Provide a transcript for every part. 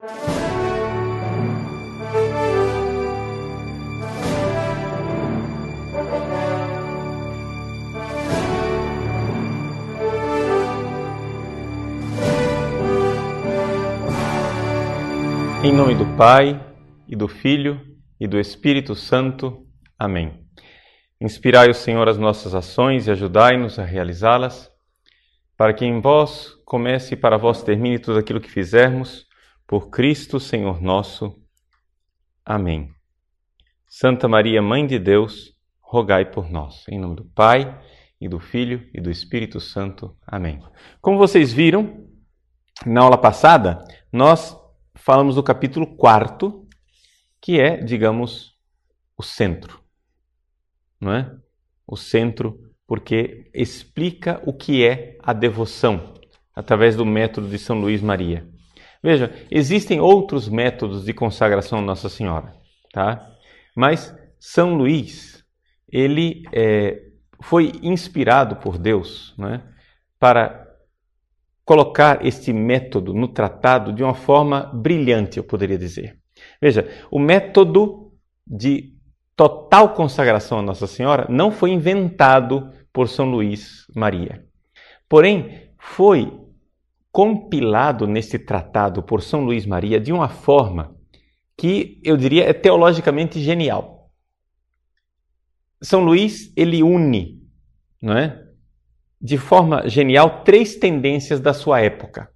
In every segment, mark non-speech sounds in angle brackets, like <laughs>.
Em nome do Pai, e do Filho, e do Espírito Santo. Amém. Inspirai o Senhor as nossas ações e ajudai-nos a realizá-las, para que em vós comece e para vós termine tudo aquilo que fizermos, por Cristo Senhor nosso. Amém. Santa Maria, Mãe de Deus, rogai por nós. Em nome do Pai, e do Filho, e do Espírito Santo. Amém. Como vocês viram, na aula passada, nós falamos do capítulo 4, que é, digamos, o centro. Não é? O centro, porque explica o que é a devoção através do método de São Luís Maria. Veja, existem outros métodos de consagração a Nossa Senhora, tá? Mas São Luís, ele é, foi inspirado por Deus, né, para colocar este método no tratado de uma forma brilhante, eu poderia dizer. Veja, o método de total consagração a Nossa Senhora não foi inventado por São Luís Maria. Porém, foi compilado neste tratado por São Luís Maria de uma forma que eu diria é teologicamente genial. São Luís ele une, não é? de forma genial três tendências da sua época.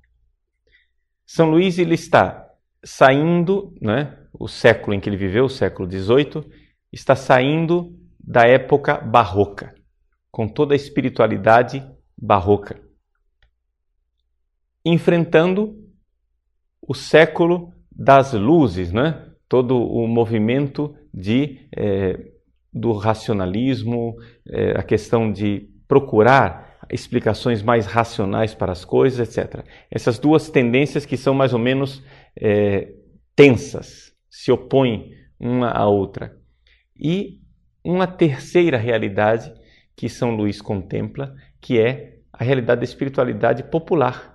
São Luís ele está saindo, né, o século em que ele viveu, o século XVIII, está saindo da época barroca, com toda a espiritualidade barroca, enfrentando o século das luzes, né? todo o movimento de, é, do racionalismo, é, a questão de procurar explicações mais racionais para as coisas, etc. Essas duas tendências que são mais ou menos é, tensas, se opõem uma à outra. E uma terceira realidade que São Luís contempla, que é a realidade da espiritualidade popular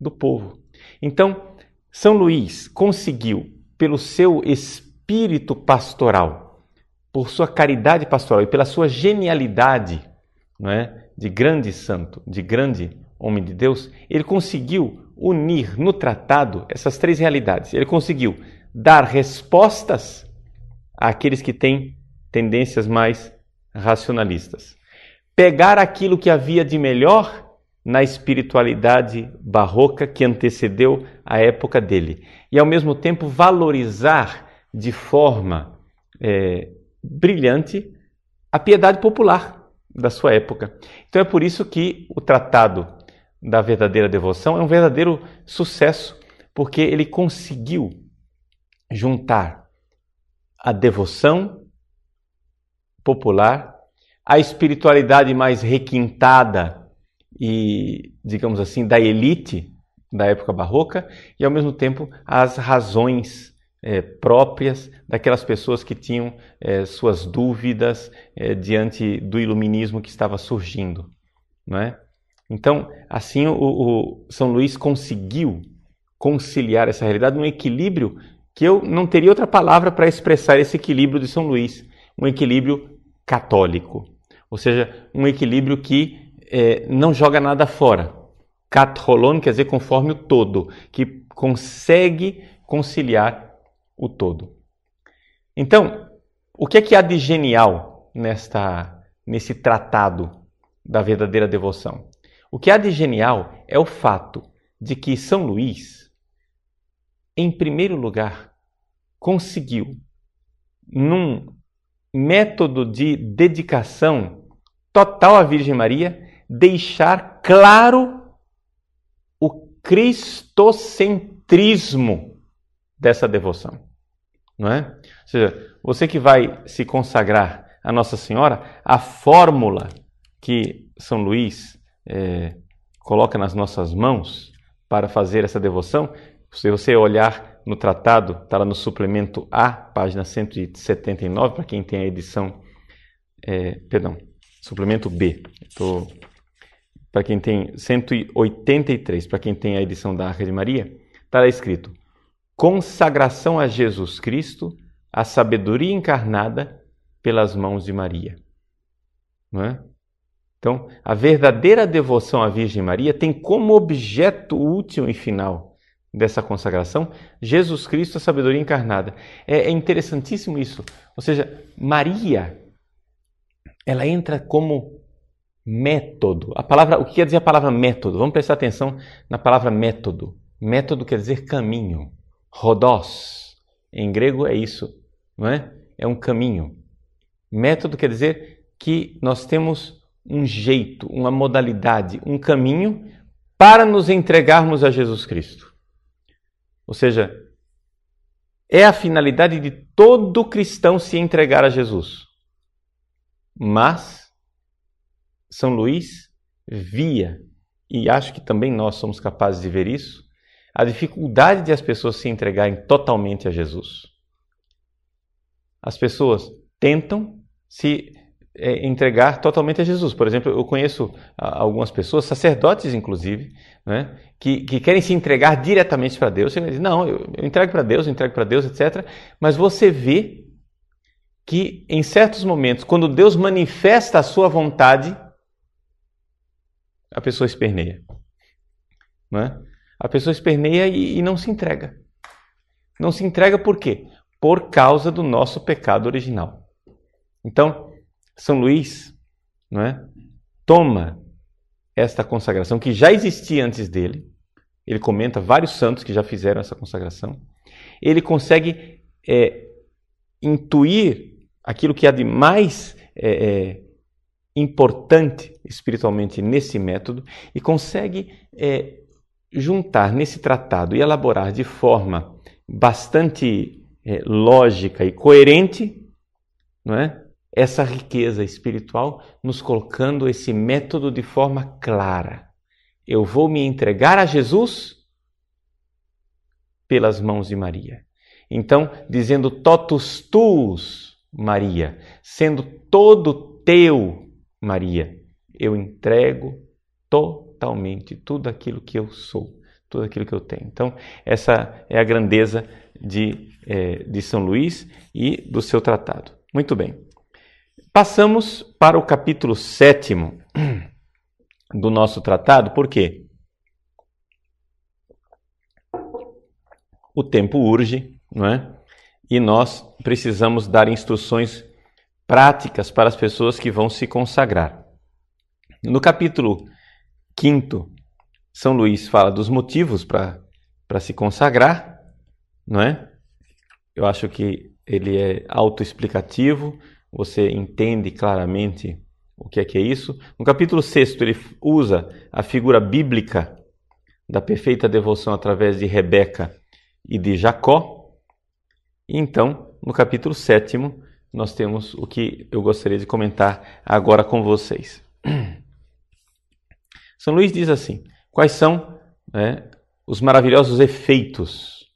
do povo. Então, São Luís conseguiu, pelo seu espírito pastoral, por sua caridade pastoral e pela sua genialidade, não é? de grande santo, de grande homem de Deus, ele conseguiu unir no tratado essas três realidades. Ele conseguiu dar respostas àqueles que têm tendências mais racionalistas. Pegar aquilo que havia de melhor na espiritualidade barroca que antecedeu a época dele e, ao mesmo tempo, valorizar de forma é, brilhante a piedade popular da sua época. Então é por isso que o tratado da verdadeira devoção é um verdadeiro sucesso, porque ele conseguiu juntar a devoção popular, a espiritualidade mais requintada e, digamos assim, da elite da época barroca e, ao mesmo tempo, as razões é, próprias daquelas pessoas que tinham é, suas dúvidas é, diante do iluminismo que estava surgindo, não é? Então, assim, o, o São Luís conseguiu conciliar essa realidade num equilíbrio que eu não teria outra palavra para expressar esse equilíbrio de São Luís, um equilíbrio católico, ou seja, um equilíbrio que é, não joga nada fora. Catholon quer dizer conforme o todo, que consegue conciliar o todo. Então, o que é que há de genial nesta, nesse tratado da verdadeira devoção? O que há de genial é o fato de que São Luís, em primeiro lugar, conseguiu, num método de dedicação total à Virgem Maria, deixar claro o cristocentrismo dessa devoção não é? Ou seja, você que vai se consagrar a Nossa Senhora, a fórmula que São Luís é, coloca nas nossas mãos para fazer essa devoção, se você olhar no tratado, está lá no suplemento A, página 179, para quem tem a edição, é, perdão, suplemento B, para quem tem 183, para quem tem a edição da Arca de Maria, está lá escrito consagração a Jesus Cristo, a sabedoria encarnada pelas mãos de Maria. Não é? Então, a verdadeira devoção à Virgem Maria tem como objeto último e final dessa consagração Jesus Cristo, a sabedoria encarnada. É, é interessantíssimo isso. Ou seja, Maria, ela entra como método. A palavra, o que quer dizer a palavra método? Vamos prestar atenção na palavra método. Método quer dizer caminho. Rodós, em grego é isso, não é? É um caminho. Método quer dizer que nós temos um jeito, uma modalidade, um caminho para nos entregarmos a Jesus Cristo. Ou seja, é a finalidade de todo cristão se entregar a Jesus. Mas são Luís via, e acho que também nós somos capazes de ver isso, a dificuldade de as pessoas se entregarem totalmente a Jesus. As pessoas tentam se é, entregar totalmente a Jesus. Por exemplo, eu conheço algumas pessoas, sacerdotes inclusive, né, que, que querem se entregar diretamente para Deus. Você diz, não, eu, eu entrego para Deus, eu entrego para Deus, etc. Mas você vê que em certos momentos, quando Deus manifesta a sua vontade, a pessoa esperneia. Não é? A pessoa esperneia e, e não se entrega. Não se entrega por quê? Por causa do nosso pecado original. Então, São Luís não é? toma esta consagração que já existia antes dele. Ele comenta vários santos que já fizeram essa consagração. Ele consegue é, intuir aquilo que há de mais é, é, importante espiritualmente nesse método e consegue é, juntar nesse tratado e elaborar de forma bastante é, lógica e coerente, não é? Essa riqueza espiritual, nos colocando esse método de forma clara. Eu vou me entregar a Jesus pelas mãos de Maria. Então, dizendo totus tuus, Maria, sendo todo teu, Maria, eu entrego totalmente tudo aquilo que eu sou, tudo aquilo que eu tenho. Então, essa é a grandeza de, é, de São Luís e do seu tratado. Muito bem. Passamos para o capítulo sétimo <clears throat> do nosso tratado, por quê? O tempo urge, não é? E nós precisamos dar instruções práticas para as pessoas que vão se consagrar. No capítulo 5, São Luís fala dos motivos para se consagrar, não é? Eu acho que ele é autoexplicativo, você entende claramente o que é que é isso. No capítulo 6, ele usa a figura bíblica da perfeita devoção através de Rebeca e de Jacó. E então, no capítulo 7, nós temos o que eu gostaria de comentar agora com vocês. <clears throat> São Luís diz assim: quais são né, os maravilhosos efeitos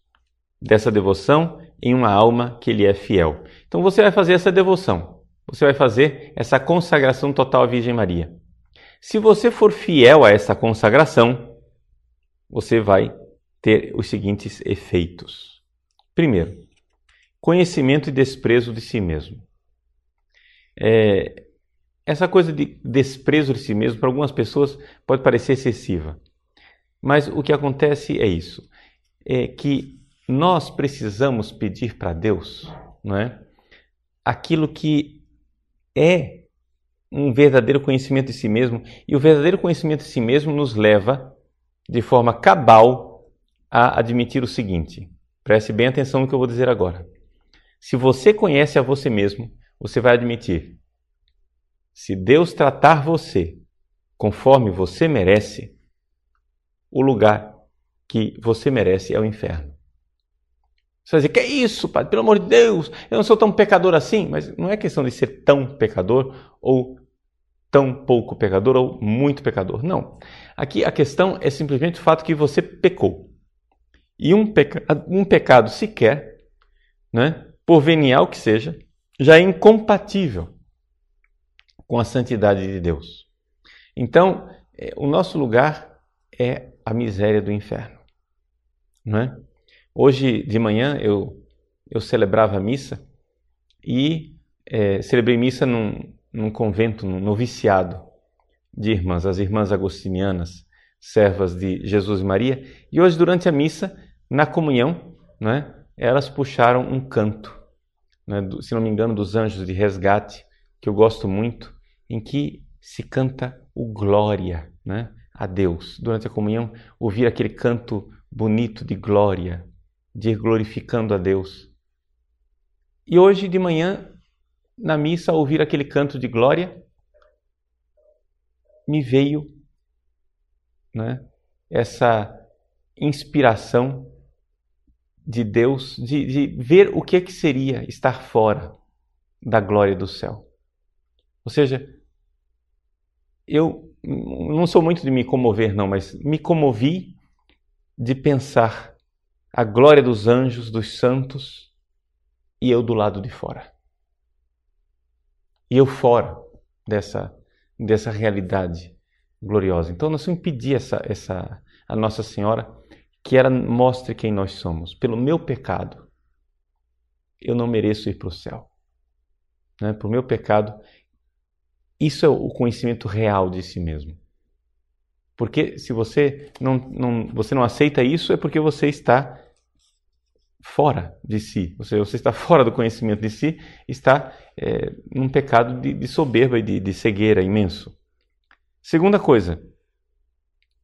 dessa devoção em uma alma que lhe é fiel? Então você vai fazer essa devoção, você vai fazer essa consagração total à Virgem Maria. Se você for fiel a essa consagração, você vai ter os seguintes efeitos. Primeiro, conhecimento e desprezo de si mesmo. É, essa coisa de desprezo de si mesmo, para algumas pessoas, pode parecer excessiva. Mas o que acontece é isso: é que nós precisamos pedir para Deus não é, aquilo que é um verdadeiro conhecimento de si mesmo, e o verdadeiro conhecimento de si mesmo nos leva, de forma cabal, a admitir o seguinte: preste bem atenção no que eu vou dizer agora. Se você conhece a você mesmo, você vai admitir: se Deus tratar você conforme você merece, o lugar que você merece é o inferno. Você vai dizer, que é isso, Padre? Pelo amor de Deus, eu não sou tão pecador assim. Mas não é questão de ser tão pecador ou tão pouco pecador ou muito pecador. Não. Aqui a questão é simplesmente o fato que você pecou. E um, peca um pecado sequer, né, por venial que seja, já é incompatível com a santidade de Deus. Então, é, o nosso lugar é a miséria do inferno. Não é? Hoje de manhã eu, eu celebrava a missa e é, celebrei missa num, num convento, num noviciado de irmãs, as irmãs agostinianas, servas de Jesus e Maria. E hoje, durante a missa, na comunhão, né, elas puxaram um canto, né, do, se não me engano, dos Anjos de Resgate, que eu gosto muito, em que se canta o glória né, a Deus. Durante a comunhão, ouvir aquele canto bonito de glória, de ir glorificando a Deus. E hoje de manhã, na missa, ouvir aquele canto de glória, me veio né, essa inspiração de Deus de, de ver o que, é que seria estar fora da glória do céu. Ou seja, eu não sou muito de me comover, não, mas me comovi de pensar a glória dos anjos, dos santos, e eu do lado de fora. E eu fora dessa, dessa realidade gloriosa. Então, nós vamos pedir essa, essa, a Nossa Senhora que ela mostre quem nós somos. Pelo meu pecado, eu não mereço ir para o céu. Né? Por meu pecado, isso é o conhecimento real de si mesmo. Porque se você não, não, você não aceita isso, é porque você está fora de si. Ou seja, você está <laughs> fora do conhecimento de si, está é, num pecado de, de soberba e de, de cegueira imenso. Segunda coisa,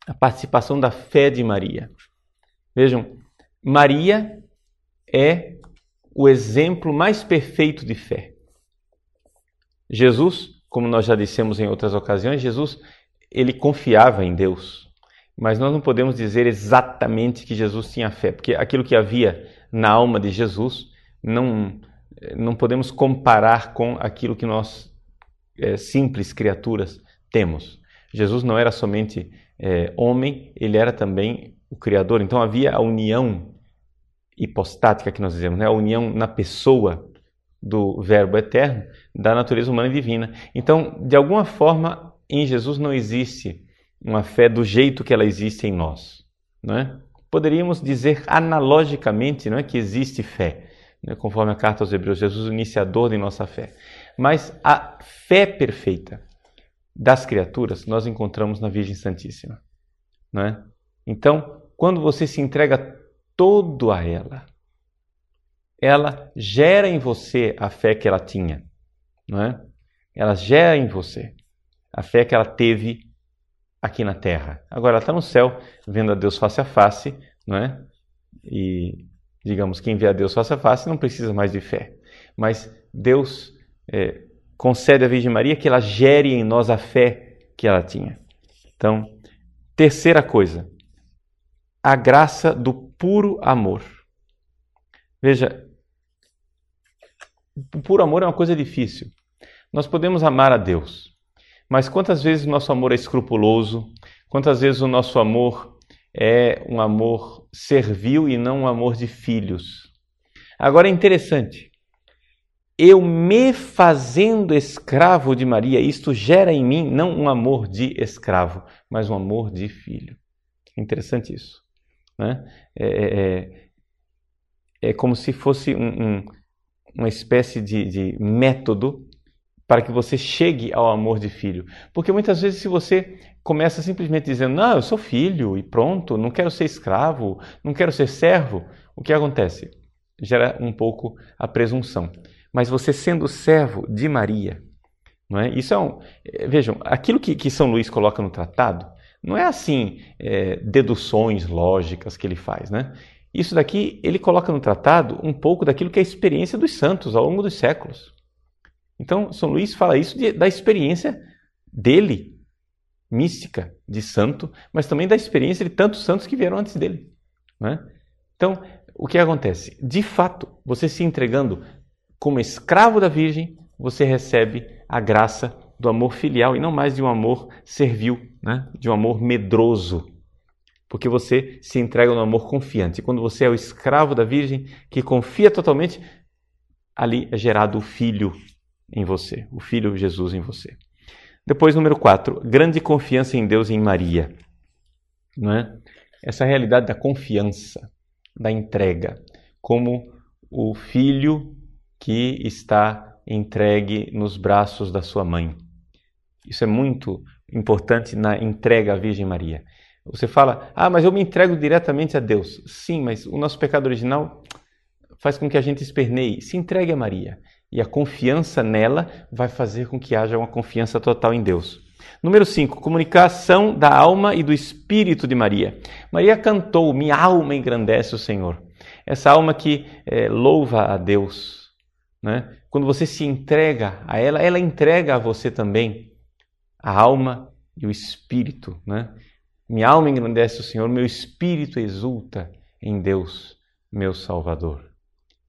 a participação da fé de Maria. Vejam, Maria é o exemplo mais perfeito de fé. Jesus, como nós já dissemos em outras ocasiões, Jesus ele confiava em Deus. Mas nós não podemos dizer exatamente que Jesus tinha fé, porque aquilo que havia na alma de Jesus não não podemos comparar com aquilo que nós é, simples criaturas temos. Jesus não era somente é, homem, ele era também o Criador. Então havia a união hipostática que nós dizemos, né? a união na pessoa do Verbo eterno, da natureza humana e divina. Então, de alguma forma, em Jesus não existe uma fé do jeito que ela existe em nós. Não é? Poderíamos dizer analogicamente não é, que existe fé, né? conforme a carta aos Hebreus, Jesus o iniciador de nossa fé. Mas a fé perfeita, das criaturas nós encontramos na Virgem Santíssima. Não é? Então, quando você se entrega todo a ela, ela gera em você a fé que ela tinha. Não é? Ela gera em você a fé que ela teve aqui na terra. Agora ela está no céu, vendo a Deus face a face, não é? E, digamos, quem vê a Deus face a face não precisa mais de fé. Mas Deus é, concede à Virgem Maria que ela gere em nós a fé que ela tinha. Então, terceira coisa, a graça do puro amor. Veja, o puro amor é uma coisa difícil. Nós podemos amar a Deus, mas quantas vezes o nosso amor é escrupuloso? Quantas vezes o nosso amor é um amor servil e não um amor de filhos? Agora é interessante eu me fazendo escravo de Maria, isto gera em mim não um amor de escravo, mas um amor de filho. É interessante isso. Né? É, é, é, é como se fosse um, um, uma espécie de, de método para que você chegue ao amor de filho. Porque muitas vezes, se você começa simplesmente dizendo, não, eu sou filho e pronto, não quero ser escravo, não quero ser servo, o que acontece? Gera um pouco a presunção mas você sendo servo de Maria. Não é? Isso é um, é, vejam, aquilo que, que São Luís coloca no tratado não é assim é, deduções lógicas que ele faz. Né? Isso daqui ele coloca no tratado um pouco daquilo que é a experiência dos santos ao longo dos séculos. Então, São Luís fala isso de, da experiência dele, mística, de santo, mas também da experiência de tantos santos que vieram antes dele. Né? Então, o que acontece? De fato, você se entregando como escravo da Virgem, você recebe a graça do amor filial e não mais de um amor servil, né? de um amor medroso. Porque você se entrega no amor confiante. E quando você é o escravo da Virgem, que confia totalmente, ali é gerado o Filho em você, o Filho Jesus em você. Depois, número 4, grande confiança em Deus e em Maria. Não é? Essa realidade da confiança. da entrega, como o filho que está entregue nos braços da sua mãe. Isso é muito importante na entrega à Virgem Maria. Você fala, ah, mas eu me entrego diretamente a Deus. Sim, mas o nosso pecado original faz com que a gente esperneie. Se entregue a Maria. E a confiança nela vai fazer com que haja uma confiança total em Deus. Número 5, comunicação da alma e do espírito de Maria. Maria cantou: Minha alma engrandece o Senhor. Essa alma que é, louva a Deus. Né? Quando você se entrega a ela, ela entrega a você também a alma e o espírito. Né? Minha alma engrandece o Senhor, meu espírito exulta em Deus, meu Salvador.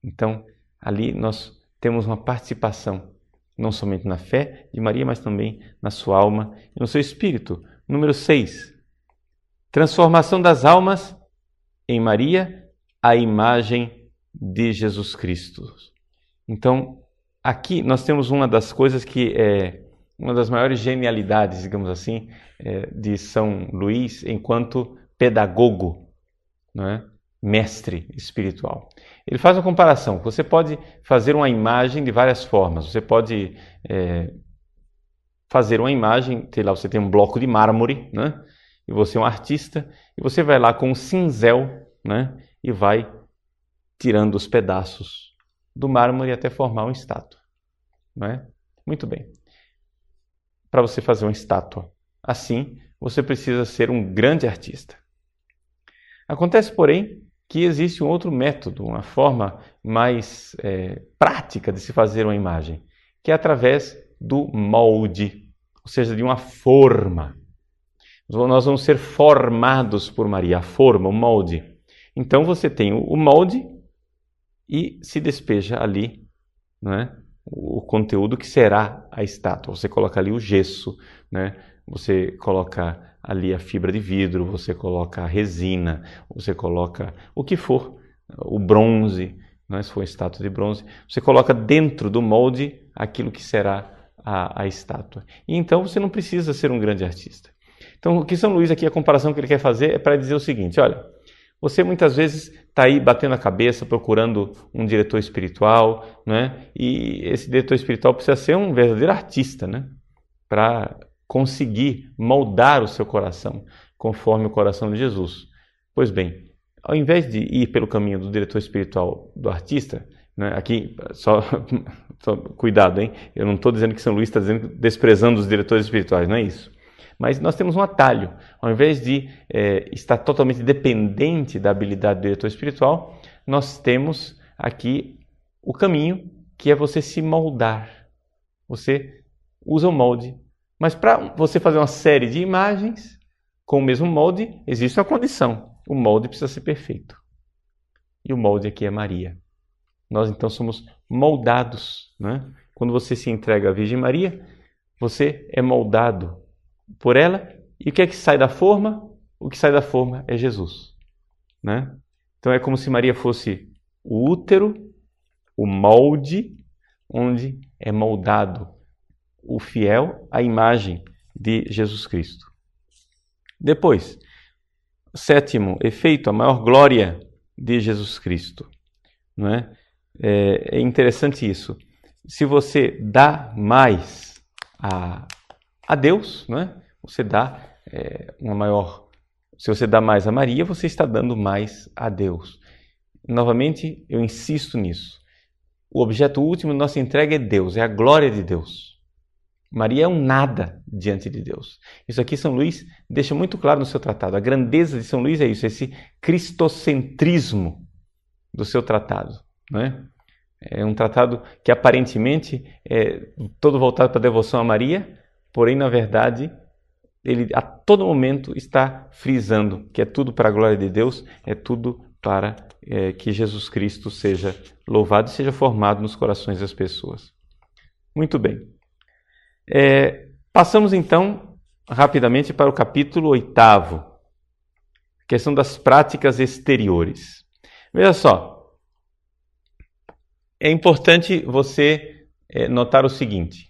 Então, ali nós temos uma participação não somente na fé de Maria, mas também na sua alma e no seu espírito. Número 6. Transformação das almas em Maria, a imagem de Jesus Cristo. Então, aqui nós temos uma das coisas que é uma das maiores genialidades, digamos assim, é, de São Luís enquanto pedagogo, não é? mestre espiritual. Ele faz uma comparação. Você pode fazer uma imagem de várias formas. Você pode é, fazer uma imagem, sei lá, você tem um bloco de mármore, né? E você é um artista, e você vai lá com um cinzel, né? E vai tirando os pedaços do mármore até formar uma estátua, né? Muito bem. Para você fazer uma estátua assim, você precisa ser um grande artista. Acontece, porém, que existe um outro método, uma forma mais é, prática de se fazer uma imagem, que é através do molde, ou seja, de uma forma. Nós vamos ser formados por Maria, a forma, o molde. Então você tem o molde e se despeja ali não é? O conteúdo que será a estátua. Você coloca ali o gesso, né? você coloca ali a fibra de vidro, você coloca a resina, você coloca o que for, o bronze, né, se for estátua de bronze, você coloca dentro do molde aquilo que será a, a estátua. E então você não precisa ser um grande artista. Então, o que São Luís aqui, a comparação que ele quer fazer é para dizer o seguinte: olha, você muitas vezes está aí batendo a cabeça procurando um diretor espiritual, né? E esse diretor espiritual precisa ser um verdadeiro artista, né? Para conseguir moldar o seu coração conforme o coração de Jesus. Pois bem, ao invés de ir pelo caminho do diretor espiritual do artista, né, aqui só, <laughs> só, cuidado, hein? Eu não estou dizendo que São Luís está dizendo desprezando os diretores espirituais, não é isso. Mas nós temos um atalho. Ao invés de é, estar totalmente dependente da habilidade do diretor espiritual, nós temos aqui o caminho que é você se moldar. Você usa o molde mas para você fazer uma série de imagens com o mesmo molde, existe uma condição: o molde precisa ser perfeito. E o molde aqui é Maria. Nós então somos moldados. Né? Quando você se entrega à Virgem Maria, você é moldado por ela. E o que é que sai da forma? O que sai da forma é Jesus. Né? Então é como se Maria fosse o útero, o molde, onde é moldado o fiel à imagem de Jesus Cristo. Depois, sétimo efeito, a maior glória de Jesus Cristo. Não é? é, é interessante isso. Se você dá mais a, a Deus, não é? você dá é, uma maior. Se você dá mais a Maria, você está dando mais a Deus. Novamente, eu insisto nisso. O objeto último da nossa entrega é Deus, é a glória de Deus. Maria é um nada diante de Deus. Isso aqui São Luís deixa muito claro no seu tratado. A grandeza de São Luís é isso, esse cristocentrismo do seu tratado. Né? É um tratado que aparentemente é todo voltado para a devoção a Maria, porém, na verdade, ele a todo momento está frisando que é tudo para a glória de Deus, é tudo para é, que Jesus Cristo seja louvado e seja formado nos corações das pessoas. Muito bem. É, passamos então rapidamente para o capítulo oitavo, questão das práticas exteriores. Veja só, é importante você é, notar o seguinte: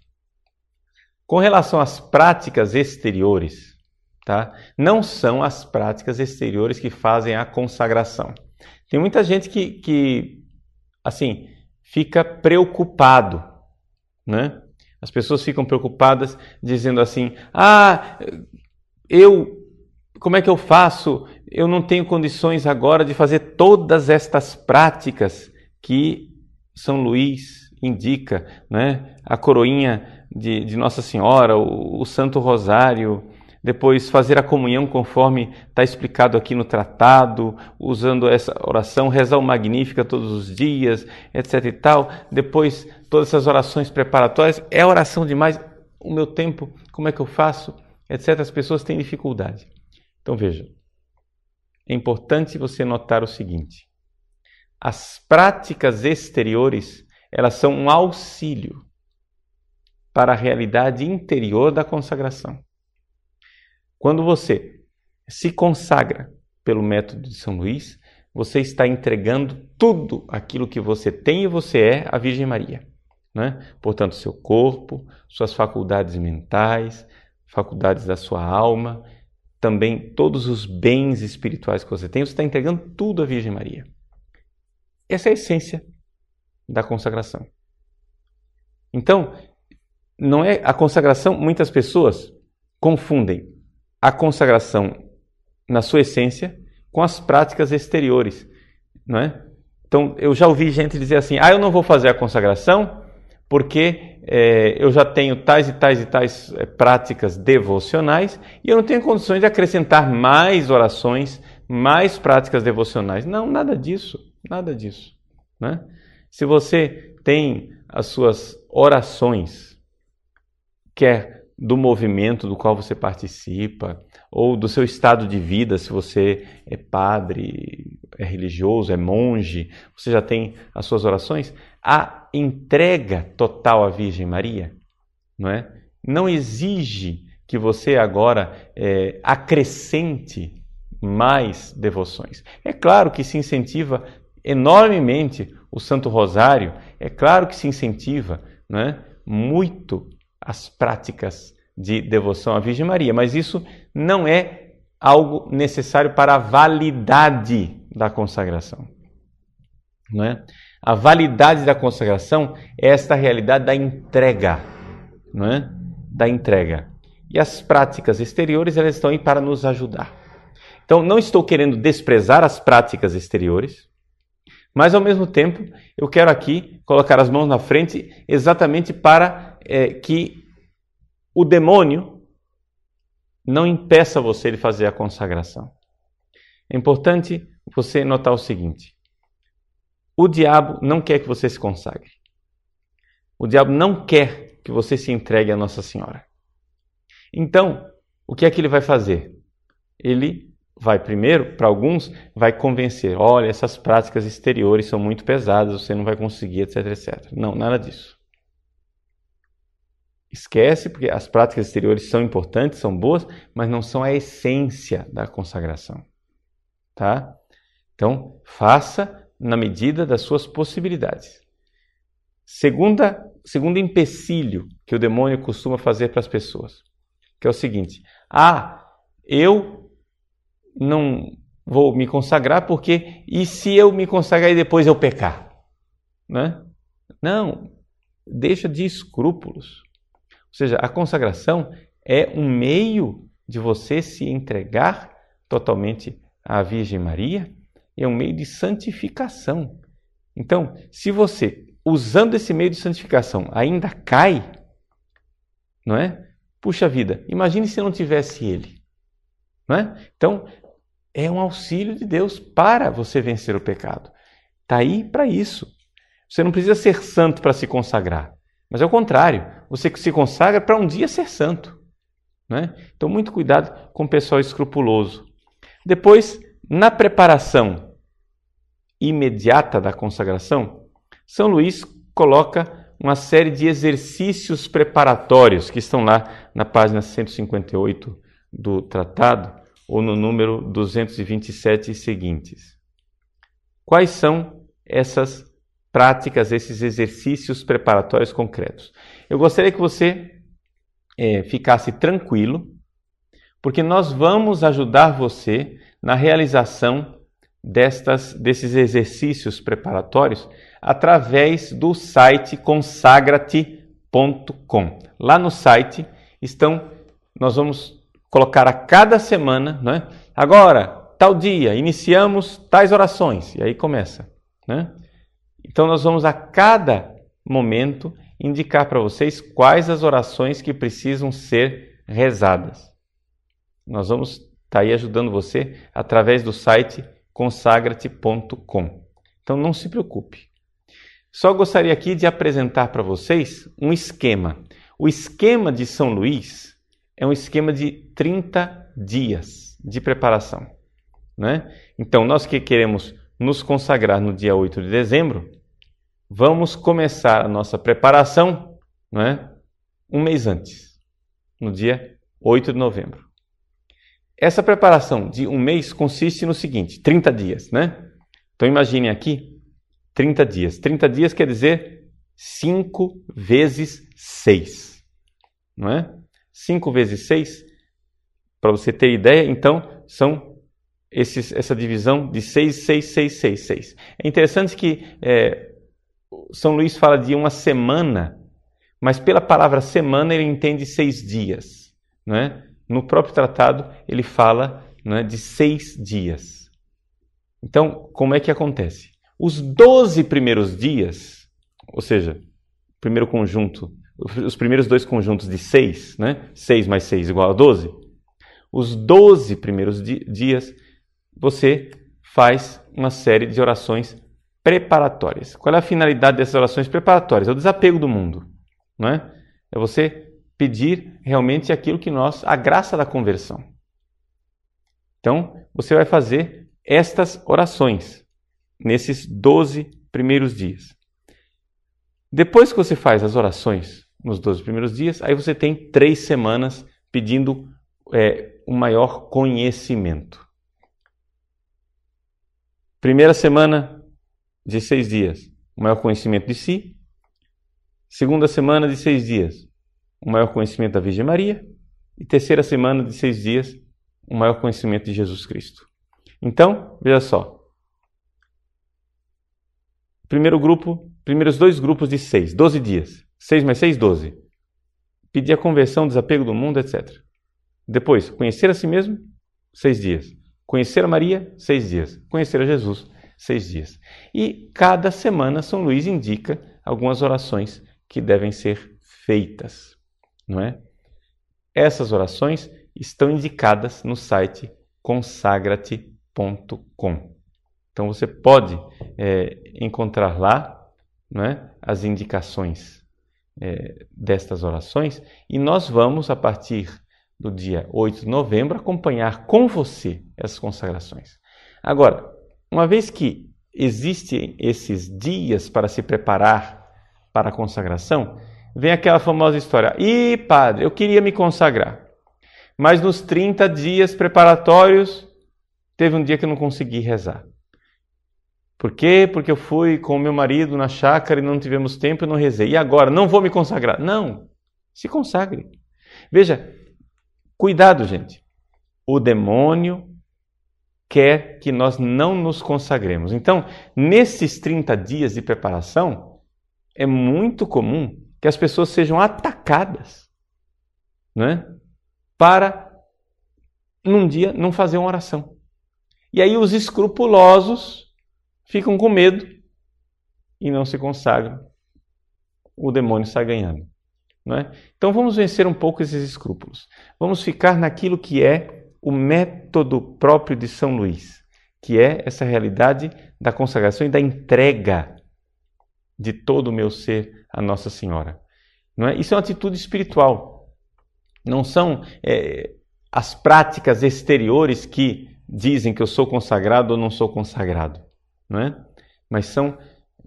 com relação às práticas exteriores, tá? não são as práticas exteriores que fazem a consagração. Tem muita gente que, que assim, fica preocupado, né? As pessoas ficam preocupadas dizendo assim: "Ah, eu como é que eu faço? Eu não tenho condições agora de fazer todas estas práticas que São Luís indica, né? A coroinha de, de Nossa Senhora, o, o Santo Rosário, depois fazer a comunhão conforme está explicado aqui no tratado, usando essa oração, rezar o Magnífica todos os dias, etc e tal. Depois, todas essas orações preparatórias, é oração demais, o meu tempo, como é que eu faço, etc. As pessoas têm dificuldade. Então veja, é importante você notar o seguinte: as práticas exteriores, elas são um auxílio para a realidade interior da consagração. Quando você se consagra pelo método de São Luís, você está entregando tudo aquilo que você tem e você é à Virgem Maria. Né? Portanto, seu corpo, suas faculdades mentais, faculdades da sua alma, também todos os bens espirituais que você tem, você está entregando tudo à Virgem Maria. Essa é a essência da consagração. Então, não é a consagração, muitas pessoas confundem a consagração na sua essência com as práticas exteriores, não é? Então, eu já ouvi gente dizer assim: ah, eu não vou fazer a consagração porque é, eu já tenho tais e tais e tais é, práticas devocionais e eu não tenho condições de acrescentar mais orações, mais práticas devocionais. Não, nada disso, nada disso. Né? Se você tem as suas orações, quer do movimento do qual você participa, ou do seu estado de vida, se você é padre, é religioso, é monge, você já tem as suas orações, a entrega total à Virgem Maria, não é? Não exige que você agora é, acrescente mais devoções. É claro que se incentiva enormemente o Santo Rosário, é claro que se incentiva é, muito as práticas de devoção à Virgem Maria, mas isso não é algo necessário para a validade da consagração. Não é? A validade da consagração é esta realidade da entrega, não é? Da entrega. E as práticas exteriores elas estão aí para nos ajudar. Então, não estou querendo desprezar as práticas exteriores, mas ao mesmo tempo eu quero aqui colocar as mãos na frente exatamente para é, que o demônio não impeça você de fazer a consagração. É importante você notar o seguinte: o diabo não quer que você se consagre. O diabo não quer que você se entregue a Nossa Senhora. Então, o que é que ele vai fazer? Ele vai primeiro, para alguns, vai convencer: olha, essas práticas exteriores são muito pesadas, você não vai conseguir, etc, etc. Não, nada disso. Esquece, porque as práticas exteriores são importantes, são boas, mas não são a essência da consagração. Tá? Então, faça na medida das suas possibilidades. Segunda, segundo empecilho que o demônio costuma fazer para as pessoas, que é o seguinte: ah, eu não vou me consagrar porque e se eu me consagrar e depois eu pecar, né? Não, deixa de escrúpulos. Ou seja, a consagração é um meio de você se entregar totalmente à Virgem Maria, é um meio de santificação. Então, se você, usando esse meio de santificação, ainda cai, não é? Puxa vida, imagine se não tivesse ele. Não é? Então, é um auxílio de Deus para você vencer o pecado. Está aí para isso. Você não precisa ser santo para se consagrar. Mas é o contrário, você se consagra para um dia ser santo. Né? Então, muito cuidado com o pessoal escrupuloso. Depois, na preparação imediata da consagração, São Luís coloca uma série de exercícios preparatórios que estão lá na página 158 do tratado ou no número 227 e seguintes. Quais são essas práticas, esses exercícios preparatórios concretos. Eu gostaria que você é, ficasse tranquilo, porque nós vamos ajudar você na realização destas, desses exercícios preparatórios através do site consagrate.com. Lá no site estão, nós vamos colocar a cada semana, né? Agora, tal dia, iniciamos tais orações. E aí começa, né? Então nós vamos a cada momento indicar para vocês quais as orações que precisam ser rezadas. Nós vamos estar tá aí ajudando você através do site consagrate.com. Então não se preocupe. Só gostaria aqui de apresentar para vocês um esquema. O esquema de São Luís é um esquema de 30 dias de preparação. Né? Então, nós que queremos nos consagrar no dia 8 de dezembro, vamos começar a nossa preparação né, um mês antes, no dia 8 de novembro. Essa preparação de um mês consiste no seguinte: 30 dias, né? Então imaginem aqui 30 dias. 30 dias quer dizer 5 vezes 6, não é? 5 vezes 6, para você ter ideia, então são esses, essa divisão de 6, 6, 6, 6, 6. É interessante que é, São Luís fala de uma semana, mas pela palavra semana ele entende seis dias. Né? No próprio tratado ele fala né, de seis dias. Então, como é que acontece? Os 12 primeiros dias, ou seja, primeiro conjunto, os primeiros dois conjuntos de seis, né? 6 mais 6 igual a 12. Os 12 primeiros di dias você faz uma série de orações preparatórias. Qual é a finalidade dessas orações preparatórias? É o desapego do mundo, não é? É você pedir realmente aquilo que nós, a graça da conversão. Então, você vai fazer estas orações nesses 12 primeiros dias. Depois que você faz as orações nos 12 primeiros dias, aí você tem três semanas pedindo é, maior conhecimento. Primeira semana de seis dias, o maior conhecimento de si. Segunda semana de seis dias, o maior conhecimento da Virgem Maria. E terceira semana de seis dias, o maior conhecimento de Jesus Cristo. Então, veja só. Primeiro grupo, primeiros dois grupos de seis, doze dias. Seis mais seis, doze. Pedir a conversão, desapego do mundo, etc. Depois, conhecer a si mesmo, seis dias. Conhecer a Maria, seis dias. Conhecer a Jesus, seis dias. E cada semana São Luís indica algumas orações que devem ser feitas, não é? Essas orações estão indicadas no site consagrate.com. Então você pode é, encontrar lá não é, as indicações é, destas orações e nós vamos, a partir do dia 8 de novembro, acompanhar com você essas consagrações. Agora, uma vez que existem esses dias para se preparar para a consagração, vem aquela famosa história: "E padre, eu queria me consagrar, mas nos 30 dias preparatórios teve um dia que eu não consegui rezar. Por quê? Porque eu fui com meu marido na chácara e não tivemos tempo e não rezei. E agora não vou me consagrar? Não. Se consagre. Veja, Cuidado, gente. O demônio quer que nós não nos consagremos. Então, nesses 30 dias de preparação, é muito comum que as pessoas sejam atacadas, né? Para num dia não fazer uma oração. E aí os escrupulosos ficam com medo e não se consagram. O demônio está ganhando. É? Então vamos vencer um pouco esses escrúpulos. Vamos ficar naquilo que é o método próprio de São Luís, que é essa realidade da consagração e da entrega de todo o meu ser a Nossa Senhora. Não é? Isso é uma atitude espiritual. Não são é, as práticas exteriores que dizem que eu sou consagrado ou não sou consagrado, não é? Mas são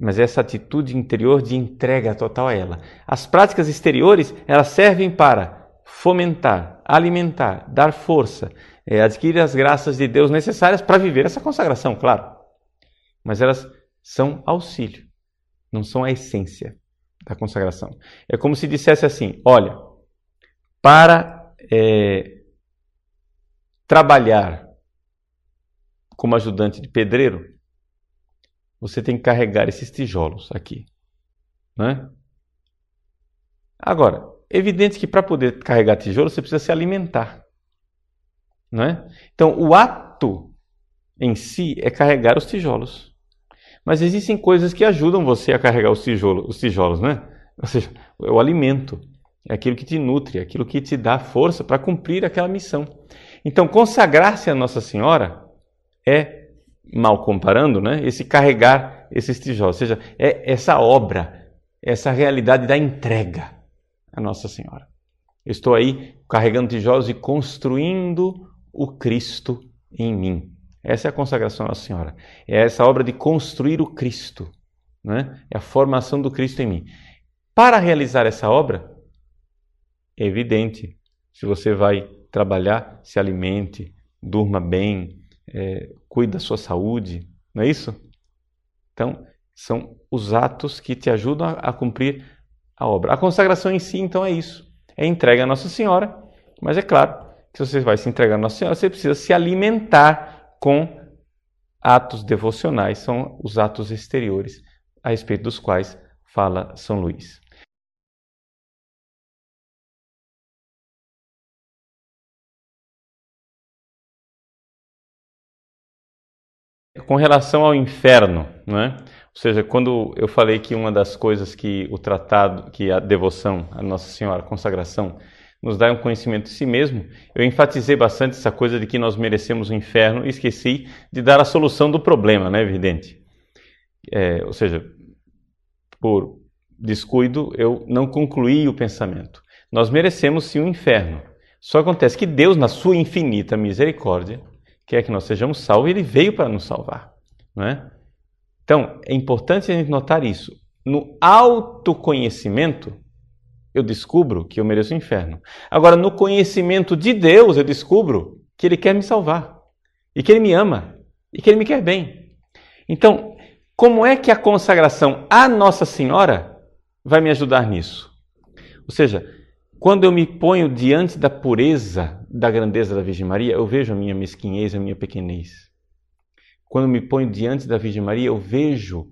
mas essa atitude interior de entrega total a ela. As práticas exteriores, elas servem para fomentar, alimentar, dar força, é, adquirir as graças de Deus necessárias para viver essa consagração, claro. Mas elas são auxílio, não são a essência da consagração. É como se dissesse assim: olha, para é, trabalhar como ajudante de pedreiro, você tem que carregar esses tijolos aqui. Né? Agora, evidente que para poder carregar tijolos você precisa se alimentar. Né? Então, o ato em si é carregar os tijolos. Mas existem coisas que ajudam você a carregar os tijolos, os tijolos né? Ou seja, é o alimento, é aquilo que te nutre, é aquilo que te dá força para cumprir aquela missão. Então, consagrar-se a Nossa Senhora é, mal comparando, né, esse carregar esses tijolos, ou seja, é essa obra, essa realidade da entrega Nossa Senhora. Eu estou aí carregando tijolos e construindo o Cristo em mim. Essa é a consagração à Nossa Senhora. É essa obra de construir o Cristo. Né? É a formação do Cristo em mim. Para realizar essa obra, é evidente, se você vai trabalhar, se alimente, durma bem, é, cuide da sua saúde, não é isso? Então, são os atos que te ajudam a, a cumprir a obra. A consagração em si, então, é isso. É entrega a Nossa Senhora, mas é claro que se você vai se entregar a Nossa Senhora, você precisa se alimentar com atos devocionais, são os atos exteriores a respeito dos quais fala São Luís. Com relação ao inferno, né? Ou seja, quando eu falei que uma das coisas que o tratado, que a devoção a Nossa Senhora, a consagração, nos dá um conhecimento de si mesmo, eu enfatizei bastante essa coisa de que nós merecemos o inferno e esqueci de dar a solução do problema, né, evidente. É, ou seja, por descuido, eu não concluí o pensamento. Nós merecemos sim o inferno. Só acontece que Deus, na sua infinita misericórdia, quer que nós sejamos salvos, ele veio para nos salvar. Não é? Então, é importante a gente notar isso. No autoconhecimento, eu descubro que eu mereço o inferno. Agora, no conhecimento de Deus, eu descubro que Ele quer me salvar, e que Ele me ama, e que Ele me quer bem. Então, como é que a consagração à Nossa Senhora vai me ajudar nisso? Ou seja, quando eu me ponho diante da pureza, da grandeza da Virgem Maria, eu vejo a minha mesquinhez, a minha pequenez. Quando me ponho diante da Virgem Maria, eu vejo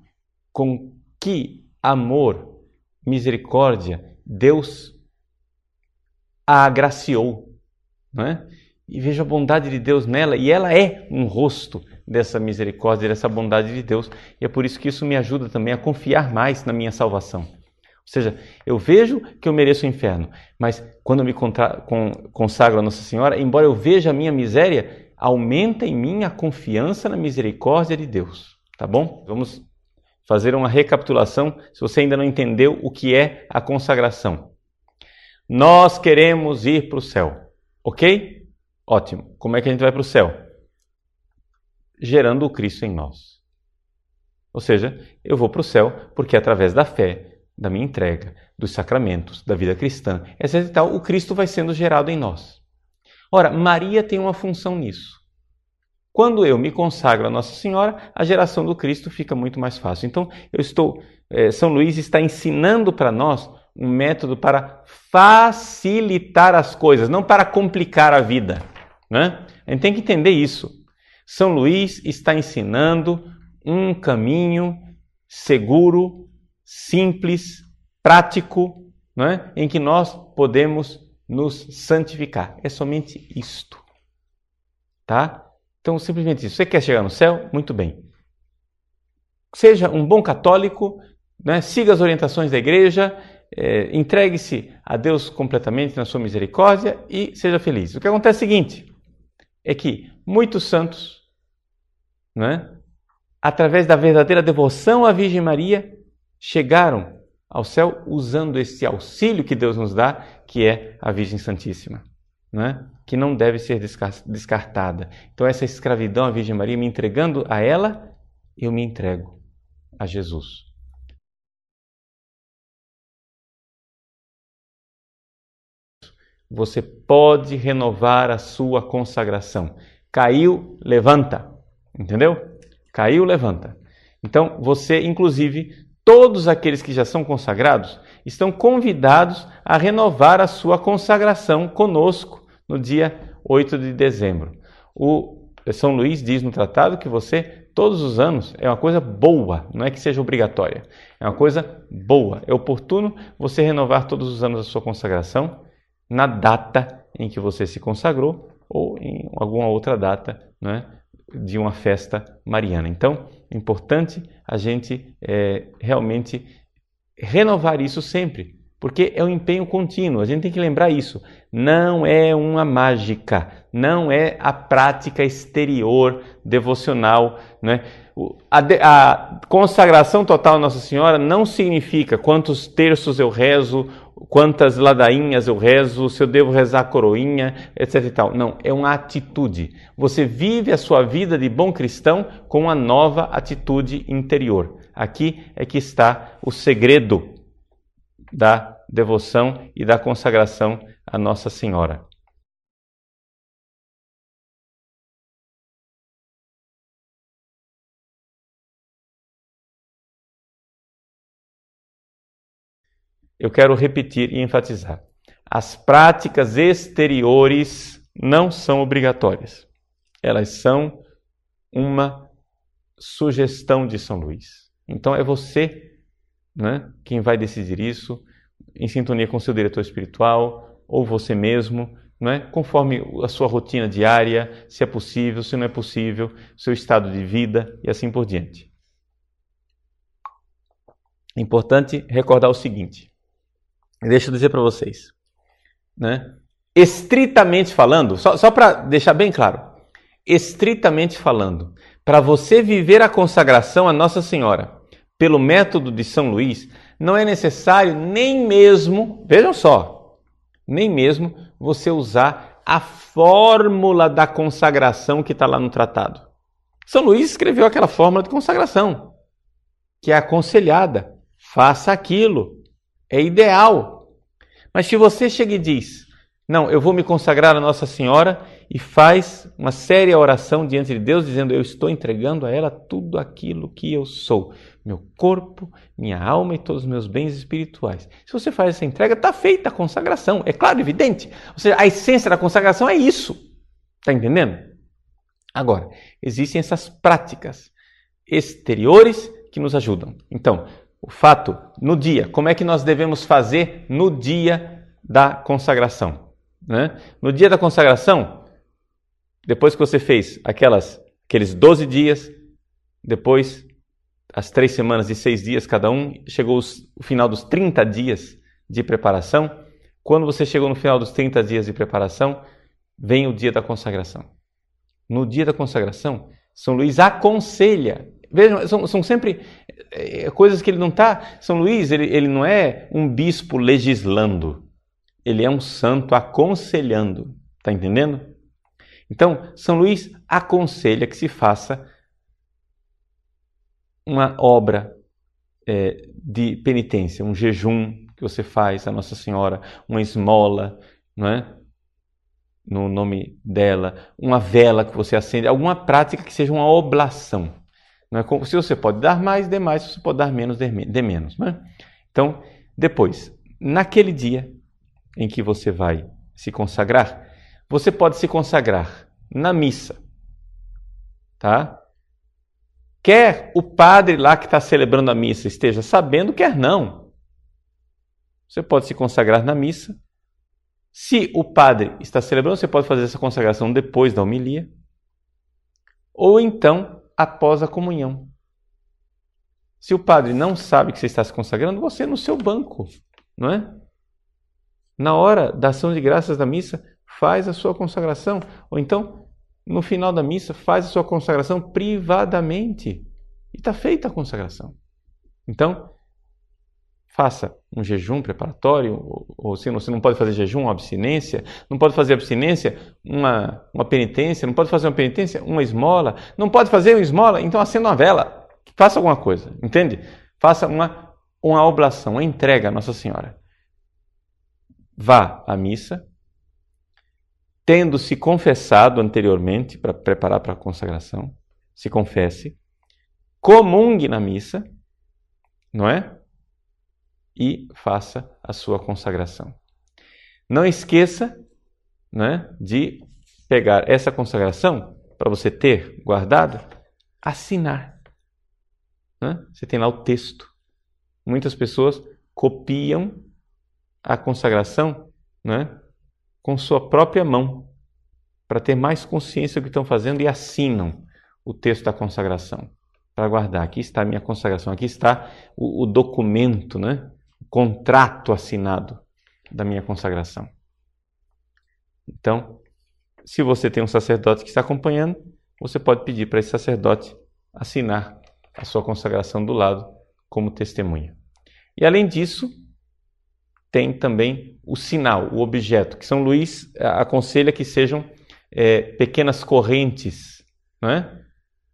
com que amor, misericórdia, Deus a agraciou, não é? E vejo a bondade de Deus nela, e ela é um rosto dessa misericórdia, dessa bondade de Deus, e é por isso que isso me ajuda também a confiar mais na minha salvação. Ou seja, eu vejo que eu mereço o inferno, mas quando eu me consagro a Nossa Senhora, embora eu veja a minha miséria, aumenta em mim a confiança na misericórdia de Deus. Tá bom? Vamos fazer uma recapitulação, se você ainda não entendeu o que é a consagração. Nós queremos ir para o céu, ok? Ótimo. Como é que a gente vai para o céu? Gerando o Cristo em nós. Ou seja, eu vou para o céu porque através da fé da minha entrega, dos sacramentos, da vida cristã, etc. O Cristo vai sendo gerado em nós. Ora, Maria tem uma função nisso. Quando eu me consagro a Nossa Senhora, a geração do Cristo fica muito mais fácil. Então, eu estou, eh, São Luís está ensinando para nós um método para facilitar as coisas, não para complicar a vida. Né? A gente tem que entender isso. São Luís está ensinando um caminho seguro, simples, prático, não é? em que nós podemos nos santificar. É somente isto. Tá? Então, simplesmente isso. Você quer chegar no céu? Muito bem. Seja um bom católico, né? siga as orientações da igreja, é, entregue-se a Deus completamente na sua misericórdia e seja feliz. O que acontece é o seguinte: é que muitos santos, né? através da verdadeira devoção à Virgem Maria, chegaram ao céu usando esse auxílio que Deus nos dá, que é a Virgem Santíssima, né? que não deve ser descartada. Então, essa escravidão à Virgem Maria, me entregando a ela, eu me entrego a Jesus. Você pode renovar a sua consagração. Caiu, levanta. Entendeu? Caiu, levanta. Então, você, inclusive, todos aqueles que já são consagrados estão convidados a renovar a sua consagração conosco no dia 8 de dezembro. O São Luís diz no tratado que você, todos os anos, é uma coisa boa, não é que seja obrigatória, é uma coisa boa. É oportuno você renovar todos os anos a sua consagração na data em que você se consagrou ou em alguma outra data né, de uma festa mariana. Então, importante a gente é, realmente renovar isso sempre, porque é um empenho contínuo. A gente tem que lembrar isso. Não é uma mágica, não é a prática exterior devocional. Né? A, a consagração total Nossa Senhora não significa quantos terços eu rezo, quantas ladainhas eu rezo, se eu devo rezar coroinha, etc e tal. Não, é uma atitude. Você vive a sua vida de bom cristão com uma nova atitude interior. Aqui é que está o segredo da devoção e da consagração a Nossa Senhora. Eu quero repetir e enfatizar. As práticas exteriores não são obrigatórias. Elas são uma sugestão de São Luís. Então é você né, quem vai decidir isso, em sintonia com seu diretor espiritual ou você mesmo, né, conforme a sua rotina diária, se é possível, se não é possível, seu estado de vida e assim por diante. É importante recordar o seguinte: deixa eu dizer para vocês, né? Estritamente falando, só, só para deixar bem claro, estritamente falando, para você viver a consagração a Nossa Senhora pelo método de São Luís, não é necessário nem mesmo, vejam só, nem mesmo você usar a fórmula da consagração que está lá no tratado. São Luís escreveu aquela fórmula de consagração, que é aconselhada. Faça aquilo, é ideal. Mas se você chega e diz, não, eu vou me consagrar a Nossa Senhora e faz uma séria oração diante de Deus, dizendo: Eu estou entregando a ela tudo aquilo que eu sou, meu corpo, minha alma e todos os meus bens espirituais. Se você faz essa entrega, está feita a consagração. É claro, evidente. Ou seja, a essência da consagração é isso. Está entendendo? Agora, existem essas práticas exteriores que nos ajudam. Então, o fato no dia, como é que nós devemos fazer no dia da consagração? Né? No dia da consagração, depois que você fez aquelas, aqueles 12 dias, depois as três semanas e seis dias cada um, chegou os, o final dos 30 dias de preparação. Quando você chegou no final dos 30 dias de preparação, vem o dia da consagração. No dia da consagração, São Luís aconselha. Vejam, são, são sempre é, coisas que ele não está. São Luís, ele, ele não é um bispo legislando, ele é um santo aconselhando. Está entendendo? Então, São Luís aconselha que se faça uma obra é, de penitência, um jejum que você faz a Nossa Senhora, uma esmola, não é? no nome dela, uma vela que você acende, alguma prática que seja uma oblação. É se você pode dar mais, dê mais, se você pode dar menos, dê, menos. Não é? Então, depois, naquele dia em que você vai se consagrar, você pode se consagrar na missa, tá? Quer o padre lá que está celebrando a missa esteja sabendo, quer não. Você pode se consagrar na missa. Se o padre está celebrando, você pode fazer essa consagração depois da homilia. Ou então após a comunhão. Se o padre não sabe que você está se consagrando, você é no seu banco, não é? Na hora da ação de graças da missa, faz a sua consagração. Ou então, no final da missa, faz a sua consagração privadamente. E está feita a consagração. Então, faça um jejum preparatório, ou, ou se você não pode fazer jejum, uma abstinência, não pode fazer abstinência, uma, uma penitência, não pode fazer uma penitência, uma esmola, não pode fazer uma esmola, então acenda uma vela, faça alguma coisa, entende? Faça uma, uma oblação, uma entrega a Nossa Senhora. Vá à missa, tendo se confessado anteriormente para preparar para a consagração, se confesse, comungue na missa, não é? E faça a sua consagração. Não esqueça né, de pegar essa consagração para você ter guardado? Assinar. Né? Você tem lá o texto. Muitas pessoas copiam a consagração né, com sua própria mão, para ter mais consciência do que estão fazendo e assinam o texto da consagração para guardar. Aqui está a minha consagração, aqui está o, o documento, né, contrato assinado da minha consagração. Então, se você tem um sacerdote que está acompanhando, você pode pedir para esse sacerdote assinar a sua consagração do lado como testemunha. E além disso, tem também o sinal, o objeto, que São Luís eh, aconselha que sejam é, pequenas correntes, né?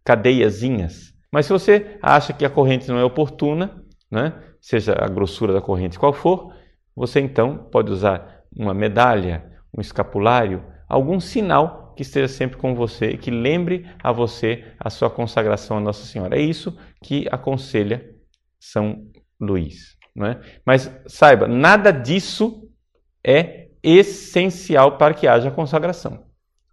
cadeiazinhas. Mas se você acha que a corrente não é oportuna, né? Seja a grossura da corrente qual for, você então pode usar uma medalha, um escapulário, algum sinal que esteja sempre com você e que lembre a você a sua consagração a Nossa Senhora. É isso que aconselha São Luís. Né? Mas saiba, nada disso é essencial para que haja consagração.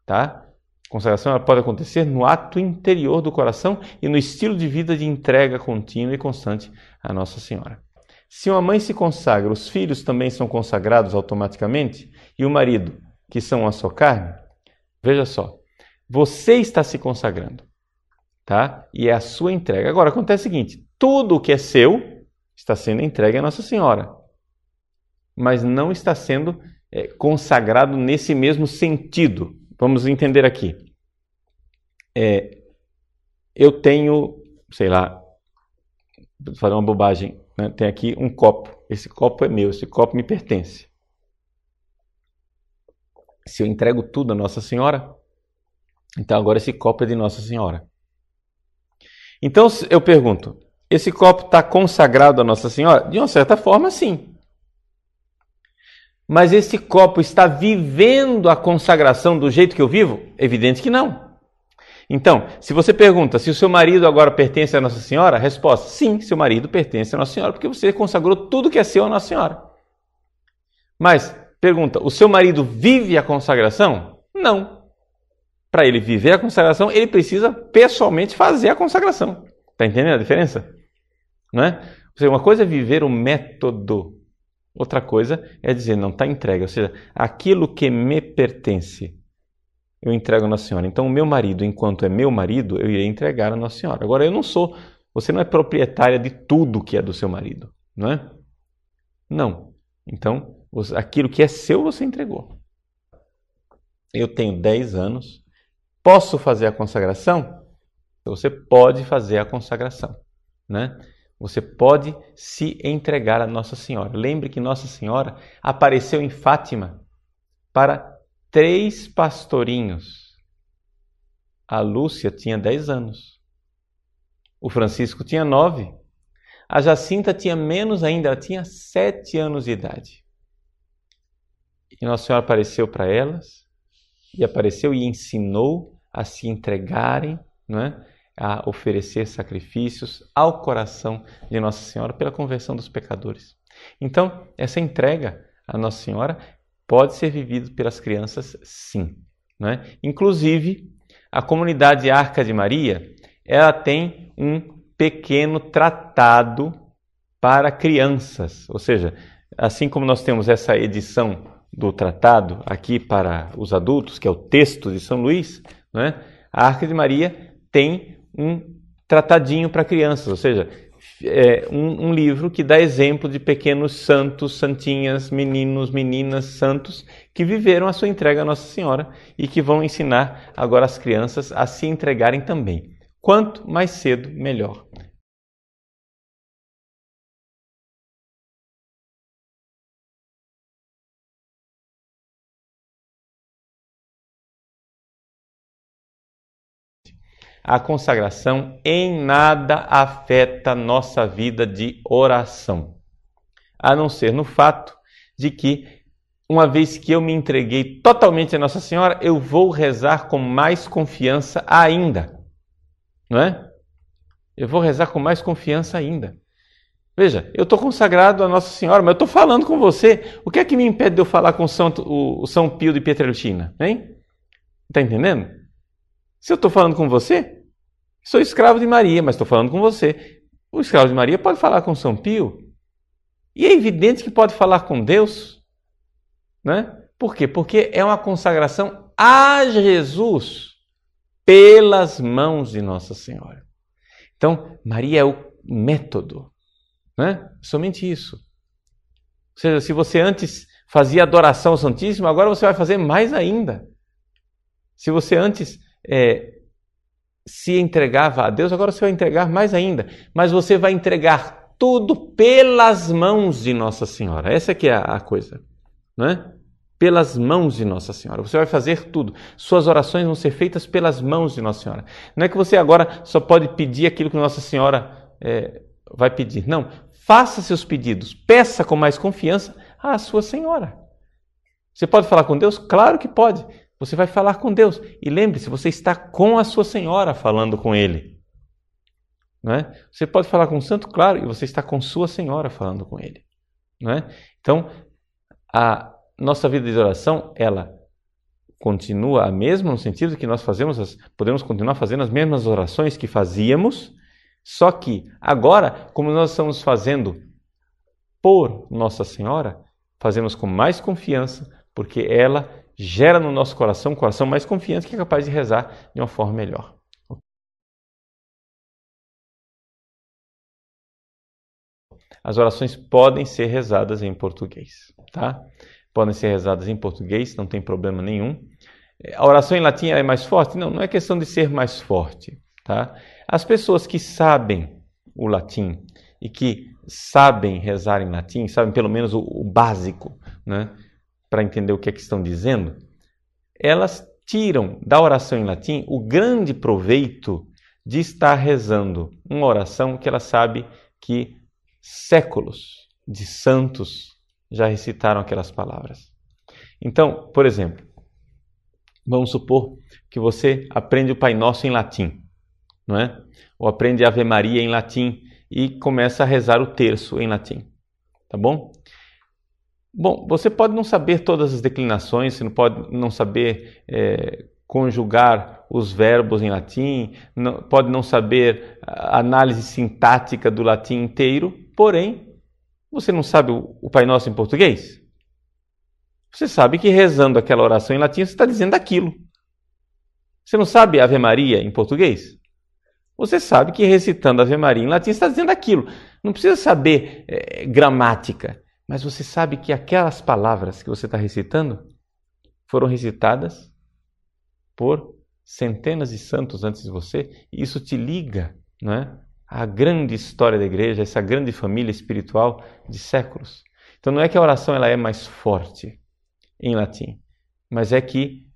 Tá? Consagração pode acontecer no ato interior do coração e no estilo de vida de entrega contínua e constante a Nossa Senhora. Se uma mãe se consagra, os filhos também são consagrados automaticamente e o marido, que são a sua carne, veja só, você está se consagrando, tá? E é a sua entrega. Agora acontece o seguinte: tudo o que é seu está sendo entregue a Nossa Senhora, mas não está sendo é, consagrado nesse mesmo sentido. Vamos entender aqui. É, eu tenho, sei lá, fazer uma bobagem, né? tem aqui um copo. Esse copo é meu, esse copo me pertence. Se eu entrego tudo a Nossa Senhora, então agora esse copo é de Nossa Senhora. Então eu pergunto: esse copo está consagrado a Nossa Senhora? De uma certa forma, sim. Mas esse copo está vivendo a consagração do jeito que eu vivo? Evidente que não. Então, se você pergunta se o seu marido agora pertence a Nossa Senhora, a resposta: sim, seu marido pertence a Nossa Senhora, porque você consagrou tudo que é seu a Nossa Senhora. Mas, pergunta: o seu marido vive a consagração? Não. Para ele viver a consagração, ele precisa pessoalmente fazer a consagração. Está entendendo a diferença? Não é? Ou seja, uma coisa é viver o método, outra coisa é dizer, não está entregue. Ou seja, aquilo que me pertence, eu entrego a Nossa Senhora. Então, o meu marido, enquanto é meu marido, eu irei entregar a Nossa Senhora. Agora, eu não sou, você não é proprietária de tudo que é do seu marido, não é? Não. Então, aquilo que é seu, você entregou. Eu tenho 10 anos, posso fazer a consagração? Você pode fazer a consagração, né? Você pode se entregar a Nossa Senhora. Lembre que Nossa Senhora apareceu em Fátima para três pastorinhos. A Lúcia tinha 10 anos. O Francisco tinha 9. A Jacinta tinha menos ainda, ela tinha 7 anos de idade. E Nossa Senhora apareceu para elas, e apareceu e ensinou a se entregarem, não é? a oferecer sacrifícios ao coração de Nossa Senhora pela conversão dos pecadores. Então, essa entrega a Nossa Senhora pode ser vivida pelas crianças, sim. Né? Inclusive, a comunidade Arca de Maria, ela tem um pequeno tratado para crianças, ou seja, assim como nós temos essa edição do tratado aqui para os adultos, que é o texto de São Luís, né? a Arca de Maria tem um tratadinho para crianças, ou seja, é um, um, livro que dá exemplo de pequenos santos, santinhas, meninos, meninas, santos que viveram a sua entrega a Nossa Senhora e que vão ensinar agora as crianças a se entregarem também. Quanto mais cedo, melhor. A consagração em nada afeta nossa vida de oração, a não ser no fato de que, uma vez que eu me entreguei totalmente a Nossa Senhora, eu vou rezar com mais confiança ainda. Não é? Eu vou rezar com mais confiança ainda. Veja, eu estou consagrado a Nossa Senhora, mas eu estou falando com você. O que é que me impede de eu falar com o São, o, o São Pio de Pietrelcina? Hein? Está entendendo? Se eu estou falando com você, sou escravo de Maria, mas estou falando com você. O escravo de Maria pode falar com São Pio. E é evidente que pode falar com Deus. Né? Por quê? Porque é uma consagração a Jesus pelas mãos de Nossa Senhora. Então, Maria é o método. Né? Somente isso. Ou seja, se você antes fazia adoração ao Santíssimo, agora você vai fazer mais ainda. Se você antes é, se entregava a Deus, agora você vai entregar mais ainda. Mas você vai entregar tudo pelas mãos de Nossa Senhora. Essa que é a coisa, não é? Pelas mãos de Nossa Senhora. Você vai fazer tudo. Suas orações vão ser feitas pelas mãos de Nossa Senhora. Não é que você agora só pode pedir aquilo que Nossa Senhora é, vai pedir. Não. Faça seus pedidos. Peça com mais confiança à sua Senhora. Você pode falar com Deus? Claro que pode. Você vai falar com Deus. E lembre-se, você está com a sua Senhora falando com Ele. Não é? Você pode falar com o santo, claro, e você está com sua Senhora falando com Ele. Não é? Então, a nossa vida de oração, ela continua a mesma no sentido que nós fazemos, as, podemos continuar fazendo as mesmas orações que fazíamos, só que agora, como nós estamos fazendo por Nossa Senhora, fazemos com mais confiança, porque ela gera no nosso coração um coração mais confiante que é capaz de rezar de uma forma melhor. As orações podem ser rezadas em português, tá? Podem ser rezadas em português, não tem problema nenhum. A oração em latim é mais forte? Não, não é questão de ser mais forte, tá? As pessoas que sabem o latim e que sabem rezar em latim, sabem pelo menos o, o básico, né? Para entender o que é que estão dizendo, elas tiram da oração em latim o grande proveito de estar rezando uma oração que ela sabe que séculos de santos já recitaram aquelas palavras. Então, por exemplo, vamos supor que você aprende o Pai Nosso em latim, não é? Ou aprende Ave Maria em latim e começa a rezar o terço em latim, tá bom? Bom, você pode não saber todas as declinações, você não pode não saber é, conjugar os verbos em latim, não, pode não saber a análise sintática do latim inteiro, porém, você não sabe o, o Pai Nosso em português? Você sabe que rezando aquela oração em latim você está dizendo aquilo. Você não sabe Ave Maria em português? Você sabe que recitando Ave Maria em latim você está dizendo aquilo. Não precisa saber é, gramática. Mas você sabe que aquelas palavras que você está recitando foram recitadas por centenas de santos antes de você, e isso te liga não é? à grande história da igreja, essa grande família espiritual de séculos. Então não é que a oração ela é mais forte em latim, mas é que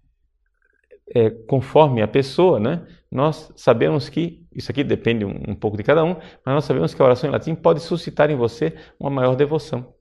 é, conforme a pessoa, né, nós sabemos que, isso aqui depende um, um pouco de cada um, mas nós sabemos que a oração em latim pode suscitar em você uma maior devoção.